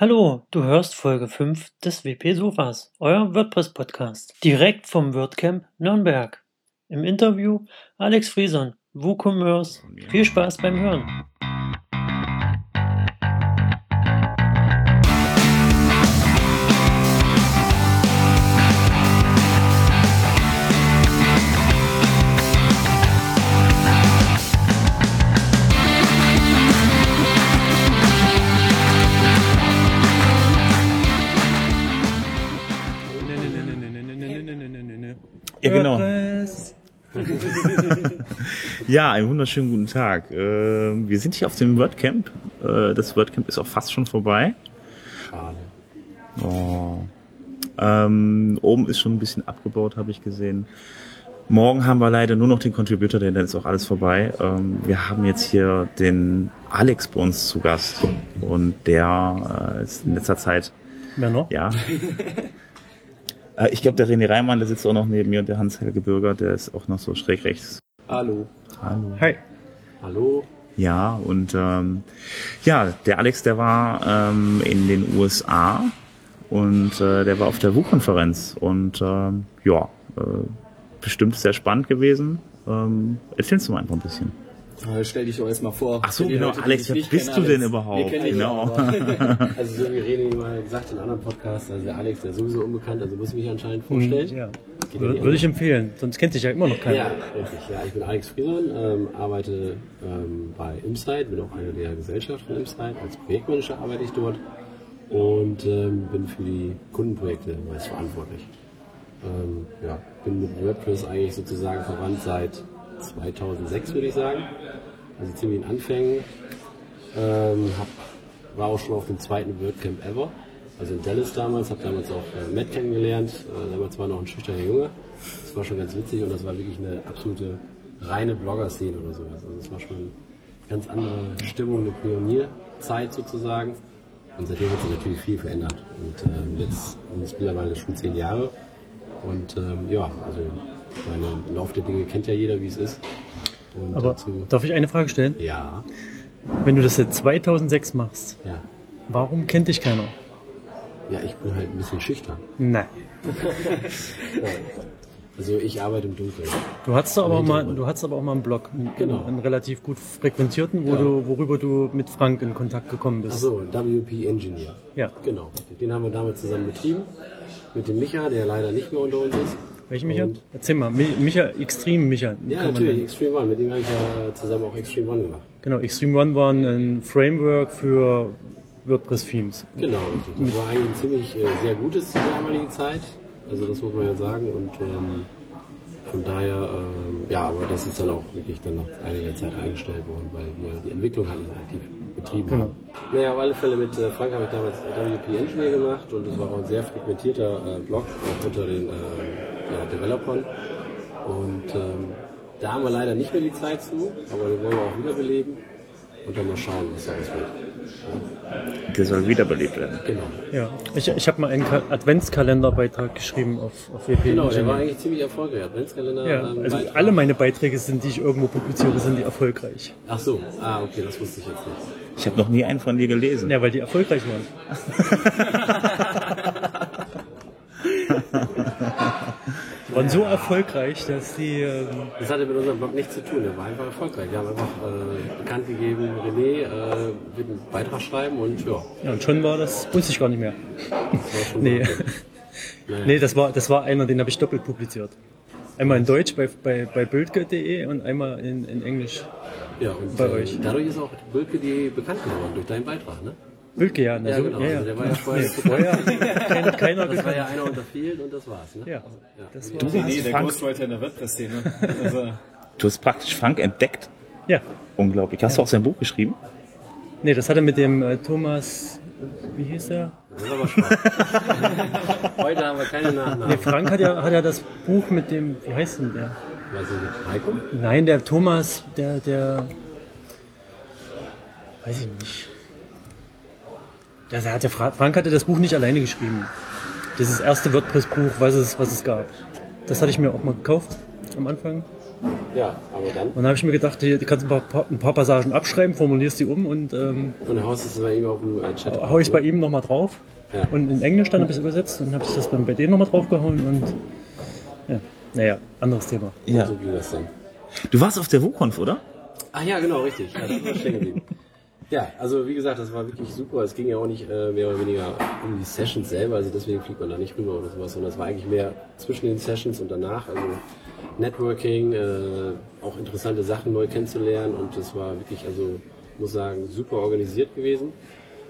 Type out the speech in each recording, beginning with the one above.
Hallo, du hörst Folge 5 des WP Sofas, euer WordPress-Podcast, direkt vom WordCamp Nürnberg. Im Interview Alex Frieson, WooCommerce. Viel Spaß beim Hören. Ja, einen wunderschönen guten Tag. Äh, wir sind hier auf dem WordCamp. Äh, das WordCamp ist auch fast schon vorbei. Schade. Oh. Ähm, oben ist schon ein bisschen abgebaut, habe ich gesehen. Morgen haben wir leider nur noch den Contributor, denn dann ist auch alles vorbei. Ähm, wir haben jetzt hier den Alex bei uns zu Gast und der äh, ist in letzter Zeit, Wer noch? ja. Ich glaube, der René Reimann, der sitzt auch noch neben mir und der Hans-Helge Bürger, der ist auch noch so schräg rechts. Hallo. Hallo. Hi. Hallo. Ja, und ähm, ja, der Alex, der war ähm, in den USA und äh, der war auf der WU-Konferenz und ähm, ja, äh, bestimmt sehr spannend gewesen. Ähm, erzählst du mal einfach ein bisschen. Äh, stell dich doch erstmal vor. Ach so, genau, Leute, Alex, wer bist kennen, du denn Alex, überhaupt? Wir kennen dich Genau. aber. also so wie René mal gesagt in anderen Podcasts, also der Alex, der ist sowieso unbekannt, also muss ich mich anscheinend vorstellen. Ja. Geht Würde ja würde nicht ich empfehlen, sonst kennt sich ja immer noch keiner. Ja, richtig. Ja, ich bin Alex Frieson, ähm, arbeite ähm, bei Imsite, bin auch einer der Gesellschaft von Imsite. Als Projektmanager arbeite ich dort und ähm, bin für die Kundenprojekte meist verantwortlich. Ähm, ja, bin mit WordPress eigentlich sozusagen verwandt seit 2006, würde ich sagen. Also ziemlich in Anfängen. Ähm, hab, war auch schon auf dem zweiten WordCamp ever. Also in Dallas damals, habe damals auch äh, Matt kennengelernt. Äh, damals war noch ein schüchterner Junge. Das war schon ganz witzig und das war wirklich eine absolute reine Blogger-Szene oder sowas. Also es war schon eine ganz andere Stimmung, eine Pionierzeit sozusagen. Und seitdem hat sich natürlich viel verändert. Und ähm, jetzt sind es mittlerweile schon zehn Jahre. Und ähm, ja, also meine Lauf der Dinge kennt ja jeder, wie es ist. Und Aber dazu, darf ich eine Frage stellen? ja, Wenn du das seit 2006 machst, ja. warum kennt dich keiner? Ja, ich bin halt ein bisschen schüchtern. Nein. Also ich arbeite im Dunkeln. Du hattest aber auch mal, Hintergrund. du hattest aber auch mal einen Blog, einen, Genau. einen relativ gut frequentierten, wo Ja. du, worüber du mit Frank in Kontakt gekommen bist. Achso, WP Engineer. Ja. Genau. Den haben wir damals zusammen betrieben. Mit dem Micha, der leider nicht mehr unter uns ist. Welchen Micha? Und- Erzähl mal. Mi- Micha, Extreme Micha. Ja, natürlich. Extreme One. Mit dem habe ich ja zusammen auch Extreme One gemacht. Genau, Extreme One war ein Framework für WordPress-Themes. Genau. Das war eigentlich ein ziemlich äh, sehr gutes zu der damaligen Zeit. Also das muss man ja sagen. Und ähm, von daher, ähm, ja, aber das ist dann auch wirklich dann nach einiger Zeit eingestellt worden, weil wir die Entwicklung halt nicht aktiv betrieben Genau. haben. Naja, auf alle Fälle mit äh, Frank habe ich damals WP Engineer gemacht und das war auch ein sehr frequentierter äh, Blog, auch unter den äh, Developern. Und ähm, da haben wir leider nicht mehr die Zeit zu, aber den wollen wir auch wiederbeleben und dann mal schauen, was daraus wird. Der soll wiederbelebt werden. Genau. Ja, ich, ich habe mal einen Ka- Adventskalenderbeitrag geschrieben auf, auf WP. Genau, der war eigentlich ziemlich erfolgreich. Adventskalender. Ja, ähm, also Beitrag. alle meine Beiträge sind, die ich irgendwo publiziere, sind die erfolgreich. Ach so, ah, okay, das wusste ich jetzt nicht. Ich habe noch nie einen von dir gelesen. Ja, weil die erfolgreich waren. Waren so erfolgreich, dass die. Ähm, Das hatte mit unserem Blog nichts zu tun, der war einfach erfolgreich. Wir haben einfach äh, bekannt gegeben, René äh, wird einen Beitrag schreiben und ja, ja, und schon war das, wusste ich gar nicht mehr. das war schon Nee. Naja. Nee, das war, das war einer, den habe ich doppelt publiziert. Einmal in Deutsch bei, bei, bei Bildke.de und einmal in, in Englisch. Ja, und bei äh, euch. dadurch ist auch Bülke die bekannt geworden, durch deinen Beitrag, ne? Bildke, ja. na Ja, so, genau, ja, ja. also der war ja vorher- nee, vorher kein, keiner Das war ja einer unter vielen und das war's, ne? Ja, das war, Du Nee, hast der Frank, Ghostwriter in der WordPress-Szene. Also, du hast praktisch Frank entdeckt. ja. Unglaublich. Hast du auch sein Buch geschrieben? Nee, das hat er mit dem äh, Thomas, wie hieß er? Das ist aber spannend. Heute haben wir keine Nachnamen. Nee, Frank hat ja, hat ja das Buch mit dem, wie heißt denn der? Weiß ich nicht. Heiko? Nein, der Thomas, der, der, weiß ich nicht. Der, hat der Fra- Frank hatte das Buch nicht alleine geschrieben. Das ist das erste WordPress-Buch, was es, was es gab. Das hatte ich mir auch mal gekauft am Anfang. Ja, aber dann. Und dann habe ich mir gedacht, du kannst ein paar, ein paar Passagen abschreiben, formulierst die um und ähm, Und dann haust du es bei ihm auf dem äh, Chat. hau ich es bei ihm nochmal drauf. Ja. Und in Englisch dann habe ich es übersetzt und habe ich das dann bei denen nochmal draufgehauen und ja, naja, anderes Thema. Ja. So ging das dann. Du warst auf der WUConf, oder? Ach ja, genau, richtig. Ja, da war stehen geblieben. Ja, also wie gesagt, das war wirklich super. Es ging ja auch nicht äh, mehr oder weniger um die Sessions selber, also deswegen fliegt man da nicht rüber oder sowas, sondern es war eigentlich mehr zwischen den Sessions und danach. Also Networking, äh, auch interessante Sachen neu kennenzulernen und es war wirklich, also muss sagen, super organisiert gewesen.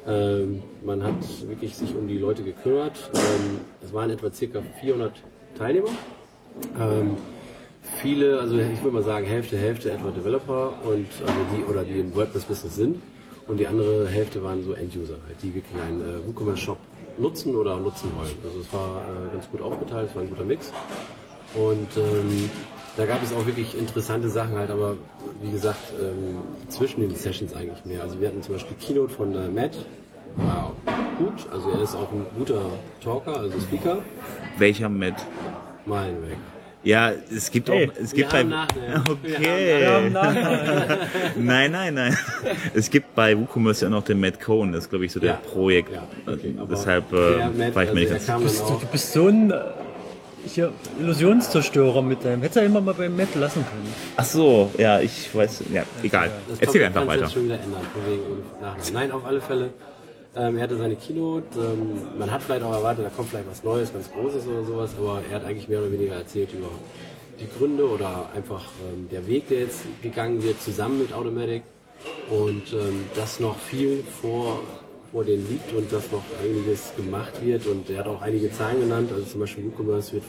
Ähm, man hat wirklich sich um die Leute gekümmert. Ähm, es waren etwa circa 400 Teilnehmer. Ähm, viele, also ich würde mal sagen Hälfte, Hälfte etwa Developer und also die oder die im WordPress-Business sind und die andere Hälfte waren so End-User, halt, die wirklich einen äh, WooCommerce-Shop nutzen oder nutzen wollen. Also es war äh, ganz gut aufgeteilt, es war ein guter Mix und ähm, da gab es auch wirklich interessante Sachen halt, aber wie gesagt ähm, zwischen den Sessions eigentlich mehr. Also wir hatten zum Beispiel Keynote von äh, Matt, war gut, also er ist auch ein guter Talker, also Speaker, Welcher Matt? mein Weg. Ja, es gibt Hey, auch, es gibt bei, Nachnamen. okay. Nein, nein, nein. Es gibt bei WooCommerce ja noch den Matt Cohen, das ist glaube ich so der Ja. Projekt. Ja, okay, aber Deshalb äh, Matt, war ich mir nicht also ganz Bist dann du, du bist so ein äh, hier, Illusionszerstörer mit deinem. Hättest du ja immer mal beim Matt lassen können. Ach so, ja, ich weiß, ja, egal. Das Erzähl einfach weiter. jetzt schon wieder ändern. Nein, auf alle Fälle. Ähm, er hatte seine Keynote. Ähm, man hat vielleicht auch erwartet, da kommt vielleicht was Neues, ganz Großes oder sowas, aber er hat eigentlich mehr oder weniger erzählt über die Gründe oder einfach ähm, der Weg, der jetzt gegangen wird, zusammen mit Automatic und ähm, dass noch viel vor, vor denen liegt und dass noch einiges gemacht wird und er hat auch einige Zahlen genannt, also zum Beispiel WooCommerce wird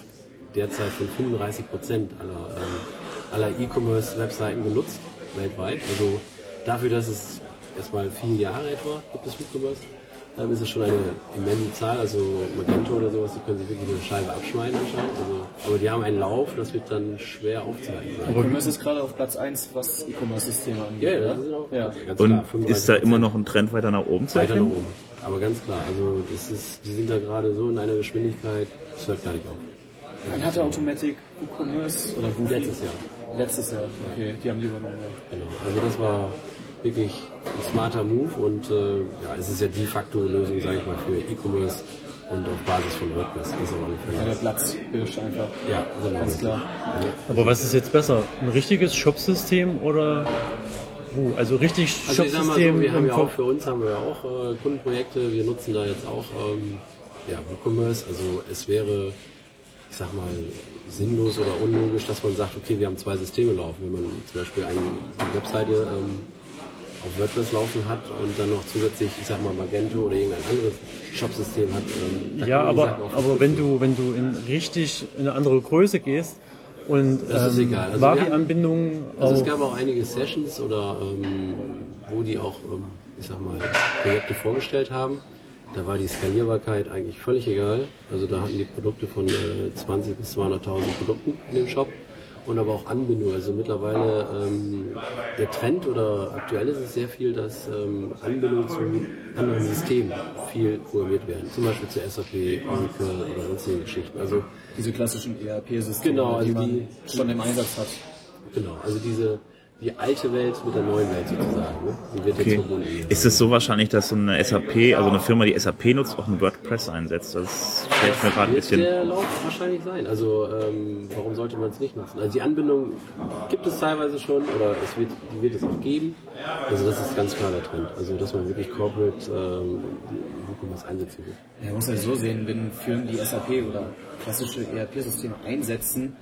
derzeit von 35 Prozent aller, ähm, aller E-Commerce-Webseiten genutzt weltweit. Also dafür, dass es erstmal vier Jahre etwa gibt es WooCommerce, ähm, ist es schon eine immense Zahl. Also Magento oder sowas, die können sich wirklich eine Scheibe abschneiden anscheinend. Also, aber die haben einen Lauf, das wird dann schwer aufzuhalten sein. E-Commerce ist gerade auf Platz 1, was E-Commerce-Systeme angeht. Ja, das ist auch ja. ganz Und klar, ist da 35%. immer noch ein Trend weiter nach oben zu weiter nach oben. Aber ganz klar, also das ist, die sind da gerade so in einer Geschwindigkeit, das hört gar nicht auf. Wann hatte Automatic WooCommerce oder Woofi? Letztes Jahr. Letztes Jahr, okay, die haben die übernommen. ja. Genau. Also das war wirklich ein smarter Move und äh, ja, es ist ja de facto Lösung, sage ich mal, für E-Commerce und auf Basis von WordPress. Das ist auf alle Ja, der Platz hilft einfach. Ja, genau. Ganz klar. Aber was ist jetzt besser? Ein richtiges Shop-System oder wo? Also richtig Also mal so, Shop-System wir haben ja auch für uns haben wir ja auch äh, Kundenprojekte. Wir nutzen da jetzt auch ähm, ja, WooCommerce. Also es wäre, ich sag mal, sinnlos oder unlogisch, dass man sagt, okay, wir haben zwei Systeme laufen. Wenn man zum Beispiel eine, eine Webseite ähm, auf WordPress laufen hat und dann noch zusätzlich, ich sag mal, Magento oder irgendein anderes Shop-System hat. Ähm, Ja, aber, aber wenn du, wenn du in richtig in eine andere Größe gehst und Das ähm. Also Vari-Anbindungen Also es gab auch einige Sessions oder ähm, wo die auch, ähm, ich sag mal, Projekte vorgestellt haben. Da war die Skalierbarkeit eigentlich völlig egal. Also da hatten die Produkte von äh, 20 bis 200.000 Produkten in dem Shop und aber auch Anbindung. Also mittlerweile ähm, der Trend oder aktuell ist es sehr viel, dass ähm, Anbindungen zu anderen Systemen viel programmiert werden. Zum Beispiel zu SAP, Oracle oder sonstigen Geschichten. Also Diese klassischen ERP-Systeme, Genau, also die man die- schon im Einsatz hat. genau, also diese die alte Welt mit der neuen Welt sozusagen. Ne? Die wird jetzt Okay. verbunden. Ist es so wahrscheinlich, dass so eine SAP, also eine Firma, die SAP nutzt, auch ein WordPress einsetzt? Das stellt mir gerade ein wird bisschen. der Lauf wahrscheinlich sein. Also ähm, warum sollte man es nicht nutzen? Also die Anbindung gibt es teilweise schon oder es wird, die wird es auch geben. Also das ist ganz klar der Trend. Also dass man wirklich Corporate ähm, WooCommerce einsetzen will. Ja, man muss ja so sehen, wenn Firmen die SAP oder klassische ERP-Systeme einsetzen,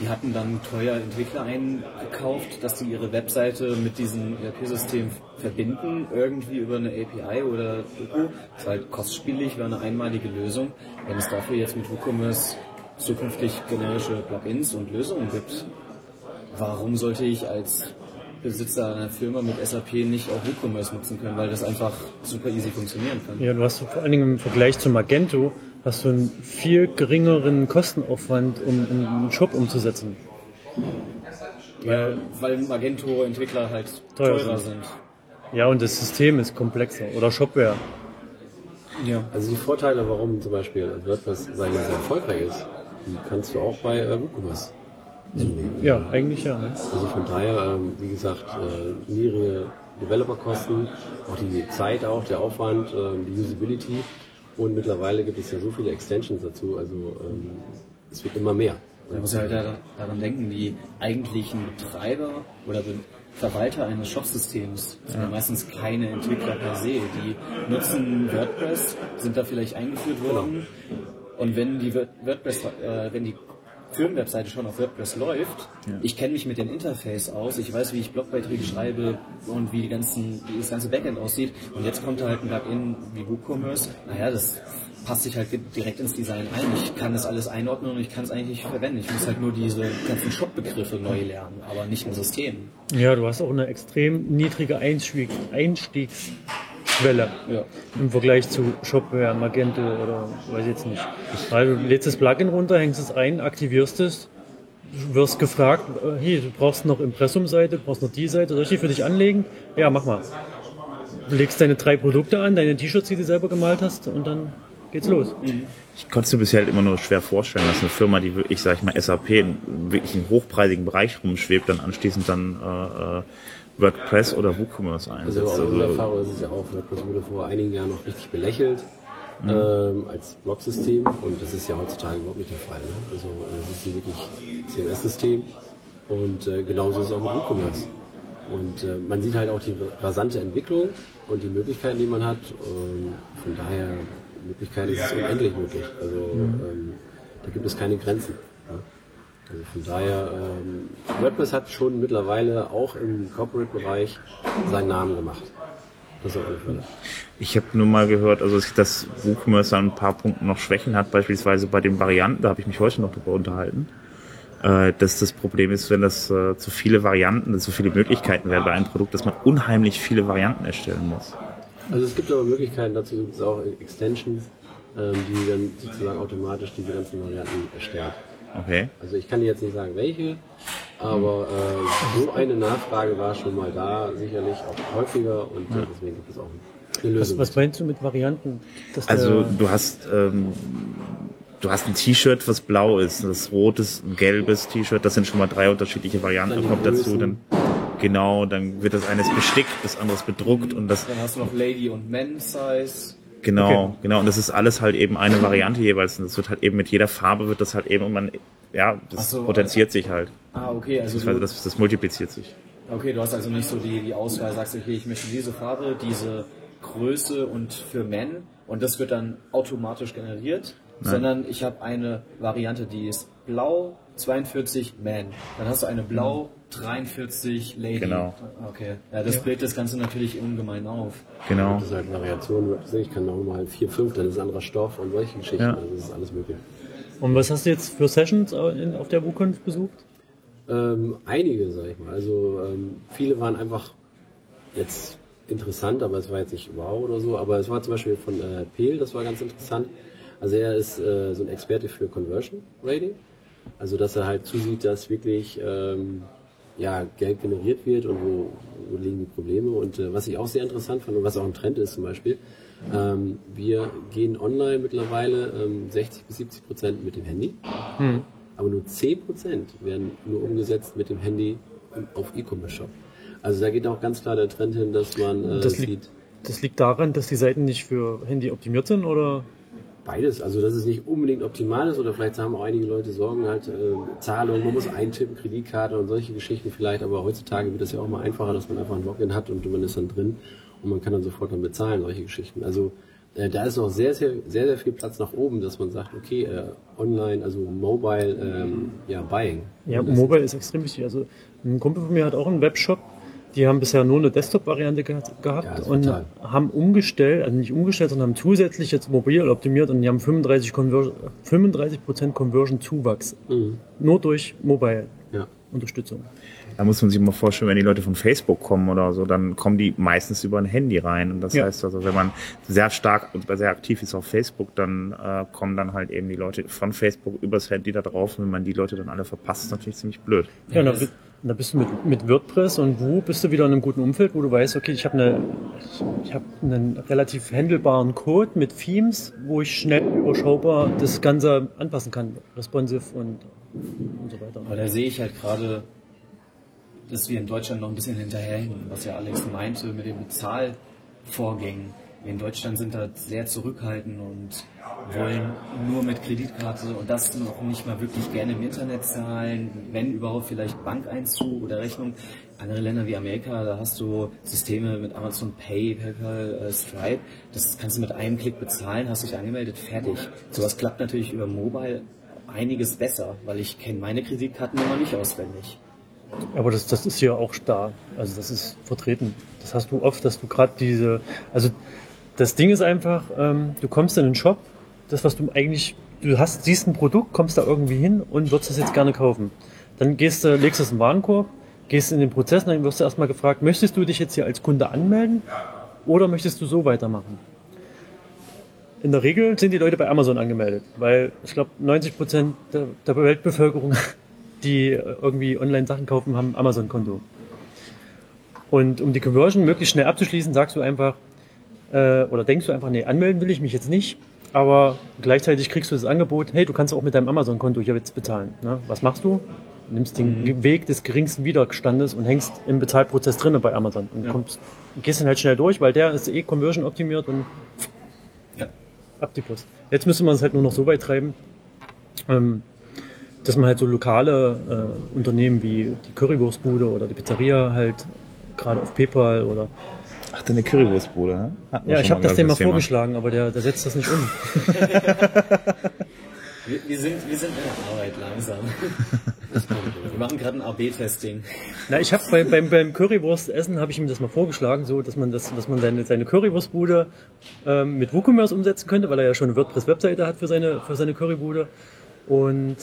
die hatten dann teuer Entwickler eingekauft, dass die ihre Webseite mit diesem ERP-System verbinden, irgendwie über eine API oder Doku. Das ist halt kostspielig, wäre eine einmalige Lösung. Wenn es dafür jetzt mit WooCommerce zukünftig generische Plugins und Lösungen gibt, warum sollte ich als Besitzer einer Firma mit SAP nicht auch WooCommerce nutzen können, weil das einfach super easy funktionieren kann. Ja, du hast vor allen Dingen im Vergleich zu Magento hast du einen viel geringeren Kostenaufwand, um einen Shop umzusetzen. Weil, weil Magento-Entwickler halt Teuer teurer sind. sind. Ja, und das System ist komplexer. Oder Shopware. Ja. Also die Vorteile, warum zum Beispiel WordPress sehr erfolgreich ist, die kannst du auch bei äh, WooCommerce zunehmen. Ja, eigentlich ja. Ne? Also von daher, ähm, wie gesagt, äh, niedrige Developerkosten, auch die Zeit, auch der Aufwand, ähm, die Usability. Und mittlerweile gibt es ja so viele Extensions dazu, also ähm, es wird immer mehr. Man muss ja halt da- daran denken, die eigentlichen Betreiber oder Be Verwalter eines Shopsystems sind ja meistens keine Entwickler per se. Die nutzen WordPress, sind da vielleicht eingeführt worden und wenn die Word- WordPress, äh, wenn die Firmenwebseite schon auf WordPress läuft, ich kenne mich mit dem Interface aus, ich weiß, wie ich Blogbeiträge schreibe und wie, die ganzen, wie das ganze Backend aussieht und jetzt kommt da halt ein Plugin wie WooCommerce, naja, das passt sich halt direkt ins Design ein. Ich kann das alles einordnen und ich kann es eigentlich verwenden. Ich muss halt nur diese ganzen Shop-Begriffe neu lernen, aber nicht im System. Ja, du hast auch eine extrem niedrige Einstieg, Einstiegsschwelle Ja. im Vergleich zu Shopware, Magento oder weiß ich jetzt nicht. Weil du lädst das Plugin runter, hängst es ein, aktivierst es, wirst gefragt, äh, hier, du brauchst noch Impressumseite, du brauchst noch die Seite, soll ich die für dich anlegen? Ja, mach mal. Du legst deine drei Produkte an, deine T-Shirts, die du selber gemalt hast und dann geht's los. Ich konnte es mir bisher halt immer nur schwer vorstellen, dass eine Firma, die wirklich, sag ich mal, SAP in wirklich im hochpreisigen Bereich rumschwebt, dann anschließend dann äh, äh, WordPress oder WooCommerce Also einsetzt. aus unserer Also, Erfahrung ist es ja auch, WordPress wurde vor einigen Jahren noch richtig belächelt ähm, als Blog-System und das ist ja heutzutage überhaupt nicht der Fall. Ne? Also es ist ein wirklich CMS-System und äh, genauso ist es auch mit WooCommerce. Und äh, man sieht halt auch die rasante Entwicklung und die Möglichkeiten, die man hat. Und von daher, Möglichkeiten ist es unendlich möglich. Also ähm, da gibt es keine Grenzen. Ne? Von daher, ähm, WordPress hat schon mittlerweile auch im Corporate-Bereich seinen Namen gemacht. Das auf alle Fälle. ich habe nur mal gehört, also dass WooCommerce an ein paar Punkten noch Schwächen hat, beispielsweise bei den Varianten, da habe ich mich heute noch drüber unterhalten, äh, dass das Problem ist, wenn das äh, zu viele Varianten, zu viele Möglichkeiten werden bei einem Produkt, dass man unheimlich viele Varianten erstellen muss. Also es gibt aber Möglichkeiten, dazu gibt es auch Extensions, ähm, die dann sozusagen automatisch diese ganzen Varianten erstellen. Okay. Also ich kann dir jetzt nicht sagen, welche, aber äh, so eine Nachfrage war schon mal da, sicherlich auch häufiger und äh, deswegen gibt es auch eine Was, Lösung. was meinst du mit Varianten? Dass Also du hast ähm, du hast ein T-Shirt, was blau ist, das rotes, ein gelbes T-Shirt, das sind schon mal drei unterschiedliche Varianten, Dann kommt dazu, dann genau, dann wird das eines bestickt, das andere ist bedruckt und das Dann hast du noch Lady und Men Size. Genau, Okay. genau und das ist alles halt eben eine Variante jeweils und das wird halt eben mit jeder Farbe wird das halt eben und man ja, das so, potenziert sich halt. Ah, okay, also Also du, das, das multipliziert sich. okay, du hast also nicht so die, die Auswahl, sagst, okay, ich möchte diese Farbe, diese Größe und für Men und das wird dann automatisch generiert, sondern ich habe eine Variante, die ist blau 42 Man. Dann hast du eine blau 43 Lady. Genau. Okay, ja, das bläht das Ganze natürlich ungemein auf. Genau. Das ist halt Variationen, ich kann auch mal 4, 5, dann ist anderer Stoff und solche Geschichten. Ja. Also das ist alles möglich. Und was hast du jetzt für Sessions auf der WooConf besucht? Ähm, einige, sag ich mal. Also ähm, viele waren einfach jetzt interessant, aber es war jetzt nicht wow oder so. Aber es war zum Beispiel von äh, Peel, das war ganz interessant. Also er ist äh, so ein Experte für Conversion Rating. Also dass er halt zusieht, dass wirklich ähm, ja, Geld generiert wird und wo, wo liegen die Probleme. Und äh, was ich auch sehr interessant fand und was auch ein Trend ist zum Beispiel, ähm, wir gehen online mittlerweile ähm, 60 bis 70 Prozent mit dem Handy. Aber nur 10% werden nur umgesetzt mit dem Handy auf E-Commerce-Shop. Also da geht auch ganz klar der Trend hin, dass man äh, Das sieht liegt, das liegt daran, dass die Seiten nicht für Handy optimiert sind oder? Beides. Also dass es nicht unbedingt optimal ist oder vielleicht haben auch einige Leute Sorgen halt, äh, Zahlung, man muss eintippen, Kreditkarte und solche Geschichten vielleicht, aber heutzutage wird das ja auch mal einfacher, dass man einfach ein Login hat und man ist dann drin und man kann dann sofort dann bezahlen, solche Geschichten. Also äh, da ist noch sehr, sehr, sehr, sehr viel Platz nach oben, dass man sagt, okay, äh, online, also mobile, ähm, ja, buying. Ja, Mobile ist extrem wichtig. Also ein Kumpel von mir hat auch einen Webshop. Die haben bisher nur eine Desktop-Variante ge gehabt Ja, und fatal. haben umgestellt, also nicht umgestellt, sondern haben zusätzlich jetzt mobil optimiert und die haben 35 Conversion, 35% Conversion-Zuwachs. Mhm. Nur durch Ja. Mobile-Unterstützung. Da muss man sich mal vorstellen, wenn die Leute von Facebook kommen oder so, dann kommen die meistens über ein Handy rein. Und das Ja. heißt also, wenn man sehr stark und sehr aktiv ist auf Facebook, dann äh, kommen dann halt eben die Leute von Facebook übers Handy da drauf. Und wenn man die Leute dann alle verpasst, ist natürlich ziemlich blöd. Ja, bi- da bist du mit, mit WordPress und Woo bist du wieder in einem guten Umfeld, wo du weißt, okay, ich habe eine, ich, ich hab einen relativ handelbaren Code mit Themes, wo ich schnell überschaubar das Ganze anpassen kann, responsive und und so weiter. Aber da sehe ich halt gerade, dass wir in Deutschland noch ein bisschen hinterherhängen, was ja Alex meinte mit den Bezahlvorgängen. Wir in Deutschland sind da sehr zurückhaltend und wollen nur mit Kreditkarte und das noch nicht mal wirklich gerne im Internet zahlen, wenn überhaupt vielleicht Bankeinzug oder Rechnung. Andere Länder wie Amerika, da hast du Systeme mit Amazon Pay, PayPal, äh, Stripe, das kannst du mit einem Klick bezahlen, hast dich angemeldet, fertig. Sowas klappt natürlich über Mobile einiges besser, weil ich kenne meine Kreditkartennummer nicht auswendig. Aber das, das ist hier auch da. Also das ist vertreten. Das hast du oft, dass du gerade diese, also das Ding ist einfach, ähm, du kommst in den Shop, das was du eigentlich, du hast, siehst ein Produkt, kommst da irgendwie hin und würdest das jetzt gerne kaufen. Dann gehst du, legst es in den Warenkorb, gehst in den Prozess, dann wirst du erstmal gefragt, möchtest du dich jetzt hier als Kunde anmelden oder möchtest du so weitermachen? In der Regel sind die Leute bei Amazon angemeldet, weil ich glaube 90 Prozent der, der Weltbevölkerung, die irgendwie online Sachen kaufen, haben Amazon-Konto. Und um die Conversion möglichst schnell abzuschließen, sagst du einfach, äh, oder denkst du einfach, nee, anmelden will ich mich jetzt nicht, aber gleichzeitig kriegst du das Angebot, hey, du kannst auch mit deinem Amazon-Konto hier jetzt bezahlen. Ne? Was machst du? Du nimmst den Weg des geringsten Widerstandes und hängst im Bezahlprozess drinne bei Amazon und Ja. kommst, gehst dann halt schnell durch, weil der ist eh Conversion optimiert und Ja. ab die Post. Jetzt müsste man es halt nur noch so weit treiben, ähm, dass man halt so lokale äh, Unternehmen wie die Currywurstbude oder die Pizzeria halt gerade auf PayPal oder Ach, deine Currywurstbude, ne? Hatten wir ja, ich habe das dem mal Thema. vorgeschlagen, aber der, der setzt das nicht um. Wir, wir, sind, wir sind in der Arbeit langsam. Wir machen gerade ein AB-Testing. Na, ich habe bei, beim, beim Currywurstessen habe ich ihm das mal vorgeschlagen, so dass man das, dass man seine, seine Currywurstbude ähm, mit WooCommerce umsetzen könnte, weil er ja schon eine WordPress-Webseite hat für seine für seine Currybude und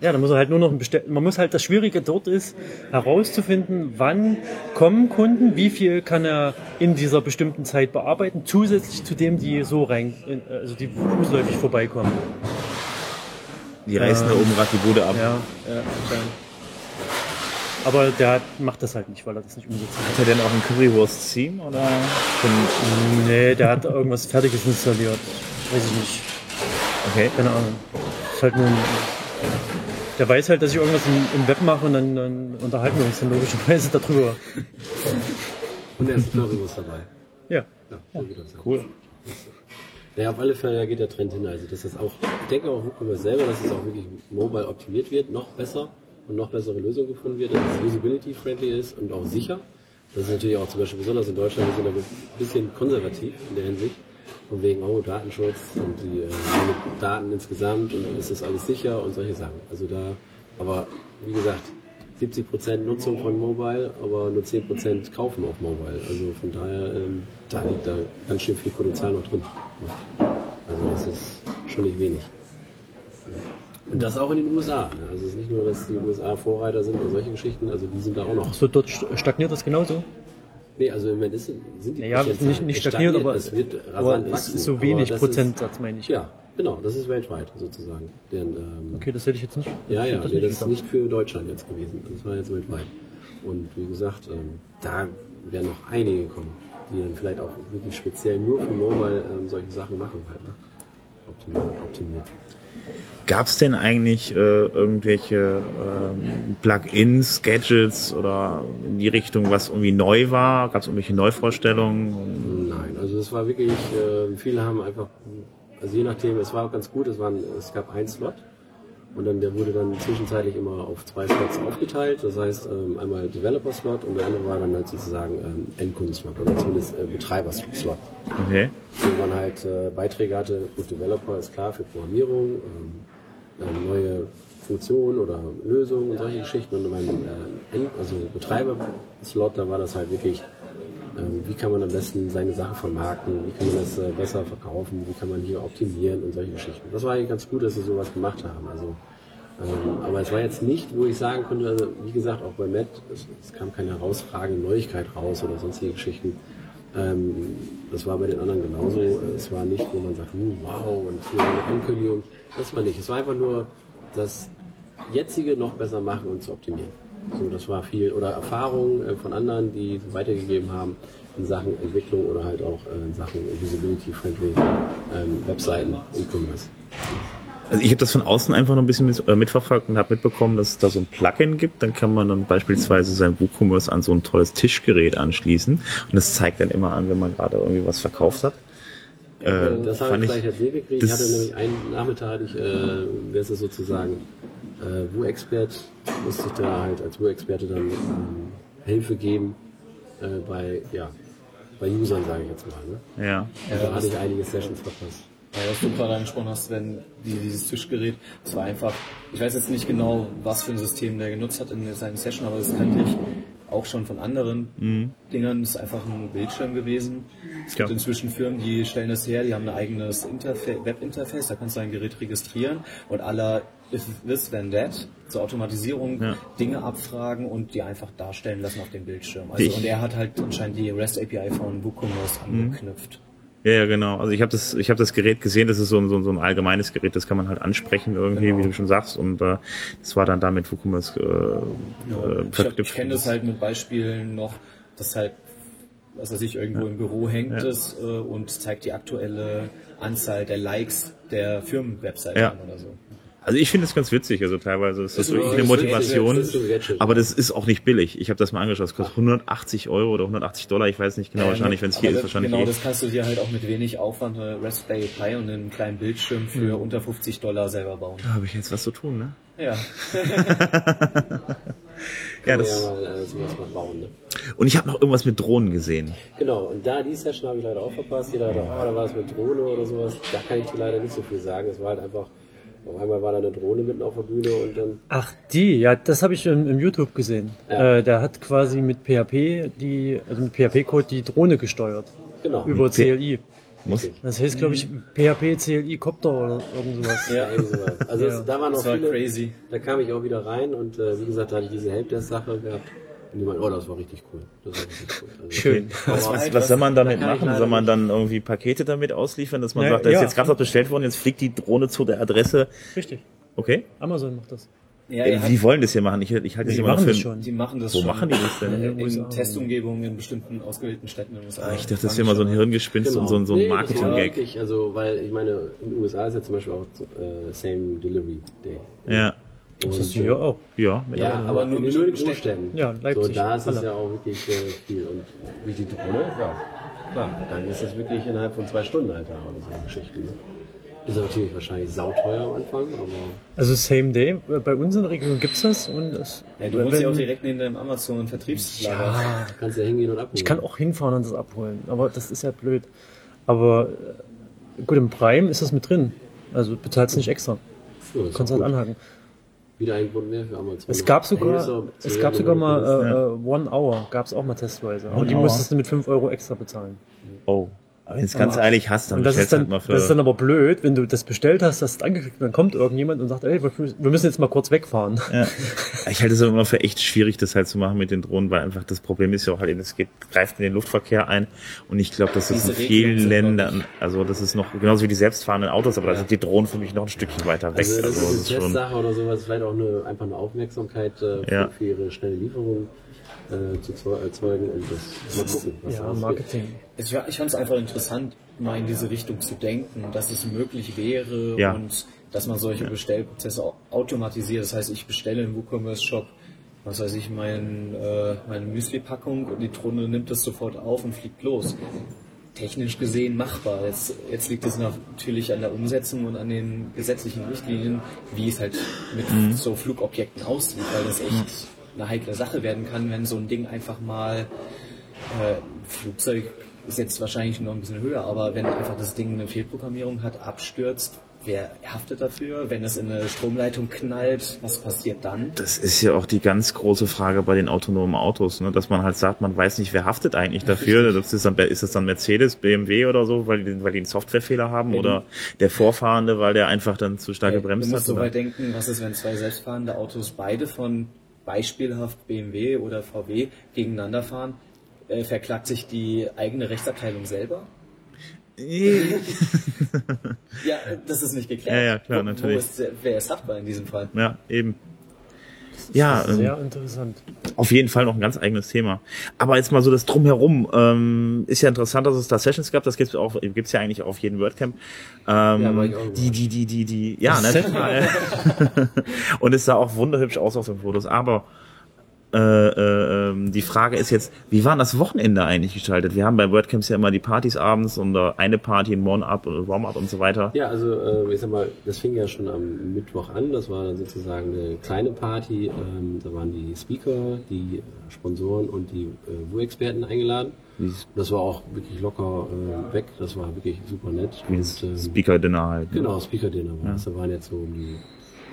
ja, da muss er halt nur noch ein Bestell man muss halt das Schwierige dort ist herauszufinden, wann kommen Kunden, wie viel kann er in dieser bestimmten Zeit bearbeiten, zusätzlich zu dem, die so rein, also die fußläufig vorbeikommen. Die reißen da oben gerade die Bude ab. Ja, ja. Aber der macht das halt nicht, weil er das nicht umsetzen kann. Hat er denn auch ein Currywurst-Team oder? Schon- Nee, der hat irgendwas Fertiges installiert. Weiß ich nicht. Okay. Keine Ahnung. Ist halt nur ein, der weiß halt, dass ich irgendwas im, im Web mache und dann, dann unterhalten wir uns dann logischerweise darüber. Und er ist Currywurst dabei. Ja. Ja, so geht das. Cool. Naja, auf alle Fälle geht der Trend hin. Also, dass das auch, ich denke auch WooCommerce selber, dass es auch wirklich mobile optimiert wird, noch besser und noch bessere Lösungen gefunden wird, dass es usability-friendly ist und auch sicher. Das ist natürlich auch zum Beispiel besonders in Deutschland, wir sind da ein bisschen konservativ in der Hinsicht. Von wegen, oh, Datenschutz und die äh, Daten insgesamt und ist das alles sicher und solche Sachen. Also da, aber wie gesagt, 70% Nutzung von Mobile, aber nur 10% kaufen auf Mobile. Also von daher, ähm, da liegt da ganz schön viel Potenzial noch drin. Also das ist schon nicht wenig. Und das auch in den USA. Ne? Also es ist nicht nur, dass die USA Vorreiter sind und solche Geschichten, also die sind da auch noch. So, dort st- stagniert das genauso. Nee, also im Moment ist, sind die Naja, nicht, nicht stagniert, aber, es wird rasant wachsen. ist so wenig ist- Prozentsatz, meine ich. Ja, genau, das ist weltweit sozusagen. Denn, ähm, Okay, das hätte ich jetzt nicht. Ja, ja, das nee, das ist nicht für Deutschland jetzt gewesen. Das war jetzt weltweit. Und wie gesagt, ähm, da werden noch einige kommen, die dann vielleicht auch wirklich speziell nur für Mobile ähm, solche Sachen machen halt. Ne? Optimiert. optimiert. Gab es denn eigentlich äh, irgendwelche ähm, Plugins, Gadgets oder in die Richtung, was irgendwie neu war? Gab es irgendwelche Neuvorstellungen? Nein, also es war wirklich, äh, viele haben einfach, also je nachdem, es war auch ganz gut, es, waren, es gab einen Slot und dann der wurde dann zwischenzeitlich immer auf zwei Slots aufgeteilt. Das heißt ähm, einmal Developer-Slot und der andere war dann halt sozusagen ähm, Endkunden-Slot oder zumindest äh, Betreiber-Slot. Okay. wo man halt äh, Beiträge hatte. Gut, Developer ist klar für Programmierung, ähm, ähm, neue Funktionen oder Lösungen und solche Geschichten. Und beim äh, also Betreiber-Slot, da war das halt wirklich, wie kann man am besten seine Sachen vermarkten, wie kann man das äh, besser verkaufen, wie kann man hier optimieren und solche Geschichten. Das war eigentlich ganz gut, dass sie sowas gemacht haben. Also, ähm, aber es war jetzt nicht, wo ich sagen konnte, also, wie gesagt, auch bei Matt, es, es kam keine herausragende Neuigkeit raus oder sonstige Geschichten. Ähm, das war bei den anderen genauso. Es war nicht, wo man sagt, hm, wow, und hier eine Ankündigung. Das war nicht. Es war einfach nur das jetzige noch besser machen und zu optimieren. So, das war viel oder Erfahrung äh, von anderen, die weitergegeben haben in Sachen Entwicklung oder halt auch äh, in Sachen Usability-friendly ähm, Webseiten, E-Commerce. Also ich habe das von außen einfach noch ein bisschen mit, äh, mitverfolgt und habe mitbekommen, dass es da so ein Plugin gibt. Dann kann man dann beispielsweise sein WooCommerce an so ein tolles Tischgerät anschließen und das zeigt dann immer an, wenn man gerade irgendwie was verkauft hat. Äh, das habe ich ich- gleich als Idee gekriegt. Ich hatte nämlich einen Nachmittag, hatte ich, äh, ist das sozusagen, äh, Wu-Expert, musste ich da halt als Wu-Experte dann ähm, Hilfe geben äh, bei, ja, bei Usern, sage ich jetzt mal. Ne? Ja. Und da hatte ich einige Sessions verpasst. Ja, was du gerade angesprochen hast, wenn die, dieses Tischgerät, das war einfach, ich weiß jetzt nicht genau, was für ein System der genutzt hat in seinen Session, aber das kannte ich auch schon von anderen Dingern. Das ist einfach ein Bildschirm gewesen. Es gibt Ja. inzwischen Firmen, die stellen das her, die haben ein eigenes Interfa Webinterface, da kannst du dein Gerät registrieren und aller if this then that zur Automatisierung Ja. Dinge abfragen und die einfach darstellen lassen auf dem Bildschirm. Also Ich- und er hat halt anscheinend die REST API von WooCommerce angeknüpft. Ja, ja, genau. Also ich habe das, ich habe das Gerät gesehen. Das ist so ein, so, ein- so ein allgemeines Gerät. Das kann man halt ansprechen irgendwie, Genau. wie du schon sagst. Und äh, das war dann damit WooCommerce äh, äh, Ich, kenne das halt mit Beispielen noch, dass halt, was weiß ich, irgendwo im Büro hängt Ja. es äh, und zeigt die aktuelle Anzahl der Likes der Firmenwebseite Ja. an oder so. Also ich finde es ganz witzig. Also teilweise ist das Ist wirklich so- eine Motivation. Gadget. Aber das ist auch nicht billig. Ich habe das mal angeschaut. Es kostet 180 Euro oder 180 Dollar. Ich weiß nicht genau. wahrscheinlich, wenn es hier ist, wahrscheinlich Genau, eh. das kannst du dir halt auch mit wenig Aufwand eine Raspberry Pi und einen kleinen Bildschirm für Mhm. unter 50 Dollar selber bauen. Da habe ich jetzt was zu tun, ne? Ja. Ja, das. ja mal äh, mal bauen. Ne? Und ich habe noch irgendwas mit Drohnen gesehen. Genau, und da die Session habe ich leider auch verpasst. Jeder dachte, oh, da war es mit Drohne oder sowas. Da kann ich dir leider nicht so viel sagen. Es war halt einfach, auf einmal war da eine Drohne mitten auf der Bühne und dann, Ach, die, ja, das habe ich im, im YouTube gesehen. Ja. Äh, der hat quasi mit PHP die, also mit PHP-Code die Drohne gesteuert. genau. Über CLI. Muss. Das heißt, glaube ich, PHP CLI Copter oder irgend sowas. Ja, irgendwie sowas. Also Ja. es, da waren noch Das war viele, crazy. da kam ich auch wieder rein und äh, wie gesagt, da hatte ich diese Helpdesk-Sache gehabt. Und die meinten, oh, das war richtig cool. Das war richtig cool. Also, Schön. Was, was, was soll man damit machen? Soll man dann irgendwie Pakete damit ausliefern, dass man Ja, sagt, da ist ja. jetzt gerade was bestellt worden, jetzt fliegt die Drohne zu der Adresse. Richtig. Okay? Amazon macht das. ja Äh, die wollen das hier machen. Ich, ich halte das immer machen für das schon. die machen das Wo schon. machen die das denn? In den In. Testumgebungen in bestimmten ausgewählten Städten in den USA. Ah, Ich dachte, das wäre mal so ein Hirngespinst und so, ein- so ein Genau. Nee, Marketing-Gag. wirklich, also, weil ich meine, in den USA ist ja zum Beispiel auch äh, Same Delivery Day. Ja. Das Und, ist hier auch. Ja, Ja, aber nur in bestimmten Großstädten. Ja, Leipzig, So, da ist es ja auch wirklich äh, viel. Und wie die Drohne, ja, klar, dann ist das wirklich innerhalb von zwei Stunden halt da oder so Geschichten. Ne? Ist natürlich wahrscheinlich sauteuer am Anfang, aber Also Same Day, bei uns in der Region gibt's das und das, Ja, du wohnst ja auch direkt neben dem Amazon-Vertriebslager. Ja, du kannst ja hingehen und abholen. ich kann auch hinfahren und das abholen, aber das ist ja blöd. Aber äh, gut, im Prime ist das mit drin. Also du bezahlst nicht extra. ja, Kannst halt anhaken. Wieder ein Grund mehr für Amazon. Es gab sogar, es gab sogar mal äh, äh, One Hour, gab's auch mal testweise. Aber One die Hour? musstest du mit 5 Euro extra bezahlen. Oh. Aber wenn es ganz Aber- ehrlich hast, dann Und das ist, du dann, halt mal für. das ist dann aber blöd, wenn du das bestellt hast, hast es angeklickt, dann kommt irgendjemand und sagt, ey, wir müssen jetzt mal kurz wegfahren. Ja. Ich halte es immer für echt schwierig, das halt zu machen mit den Drohnen, weil einfach das Problem ist ja auch halt, es geht, greift in den Luftverkehr ein und ich glaube, dass das Diese in vielen Ländern, also das ist noch genauso wie die selbstfahrenden Autos, aber da sind die Drohnen für mich noch ein Stückchen weiter weg. Also das Also, das ist ist eine Testsache oder sowas, vielleicht auch eine, einfach eine Aufmerksamkeit äh, für, Ja. für ihre schnelle Lieferung äh, zu zeu- erzeugen und das mal gucken, was Ja. Marketing. Ich, ich fand es einfach interessant, mal in diese Richtung zu denken, dass es möglich wäre Ja. und dass man solche Bestellprozesse au- automatisiert. Das heißt, ich bestelle im WooCommerce-Shop, was weiß ich, mein, äh, meine Müsli-Packung und die Drohne nimmt das sofort auf und fliegt los. Technisch gesehen machbar. Jetzt, jetzt liegt es natürlich an der Umsetzung und an den gesetzlichen Richtlinien, wie es halt mit so Flugobjekten aussieht, weil das echt eine heikle Sache werden kann, wenn so ein Ding einfach mal äh, Flugzeug ist jetzt wahrscheinlich noch ein bisschen höher, aber wenn einfach das Ding eine Fehlprogrammierung hat, abstürzt, wer haftet dafür? Wenn es in eine Stromleitung knallt, was passiert dann? das ist ja auch die ganz große Frage bei den autonomen Autos, ne? dass man halt sagt, man weiß nicht, wer haftet eigentlich dafür. Das ist, dann, ist das dann Mercedes, BMW oder so, weil die, weil die einen Softwarefehler haben oder der Vorfahrende, weil der einfach dann zu stark du gebremst musst hat. so Oder? weit denken, was ist, wenn zwei selbstfahrende Autos beide von beispielhaft BMW oder VW gegeneinander fahren? Äh, verklagt sich die eigene Rechtsabteilung selber? Ja, das ist nicht geklärt. Ja, ja, klar, natürlich. Wo ist, wer ist haftbar in diesem Fall? Ja, eben. Ja, ähm, Sehr interessant. auf jeden Fall noch ein ganz eigenes Thema. Aber jetzt mal so das Drumherum. Ähm, ist ja interessant, dass es da Sessions gab. Das gibt's auch, gibt's ja eigentlich auf jedem WordCamp. Ähm, Ja, die, die, die, die, die, ja, ne? Und es sah auch wunderhübsch aus auf den Fotos. Aber äh, äh, ähm, die Frage ist jetzt, wie war das Wochenende eigentlich gestaltet? Wir haben bei WordCamps ja immer die Partys abends und äh, eine Party, ein Warm-up und Warm-up und so weiter. Ja, also äh, ich sag mal, das fing ja schon am Mittwoch an. Das war dann sozusagen eine kleine Party. Ähm, da waren die Speaker, die Sponsoren und die äh, WU-Experten eingeladen. Das war auch wirklich locker äh, weg. Das war wirklich super nett. Und, ähm, Speaker-Dinner halt. ne? Genau, Speaker-Dinner war es. Da waren jetzt so um die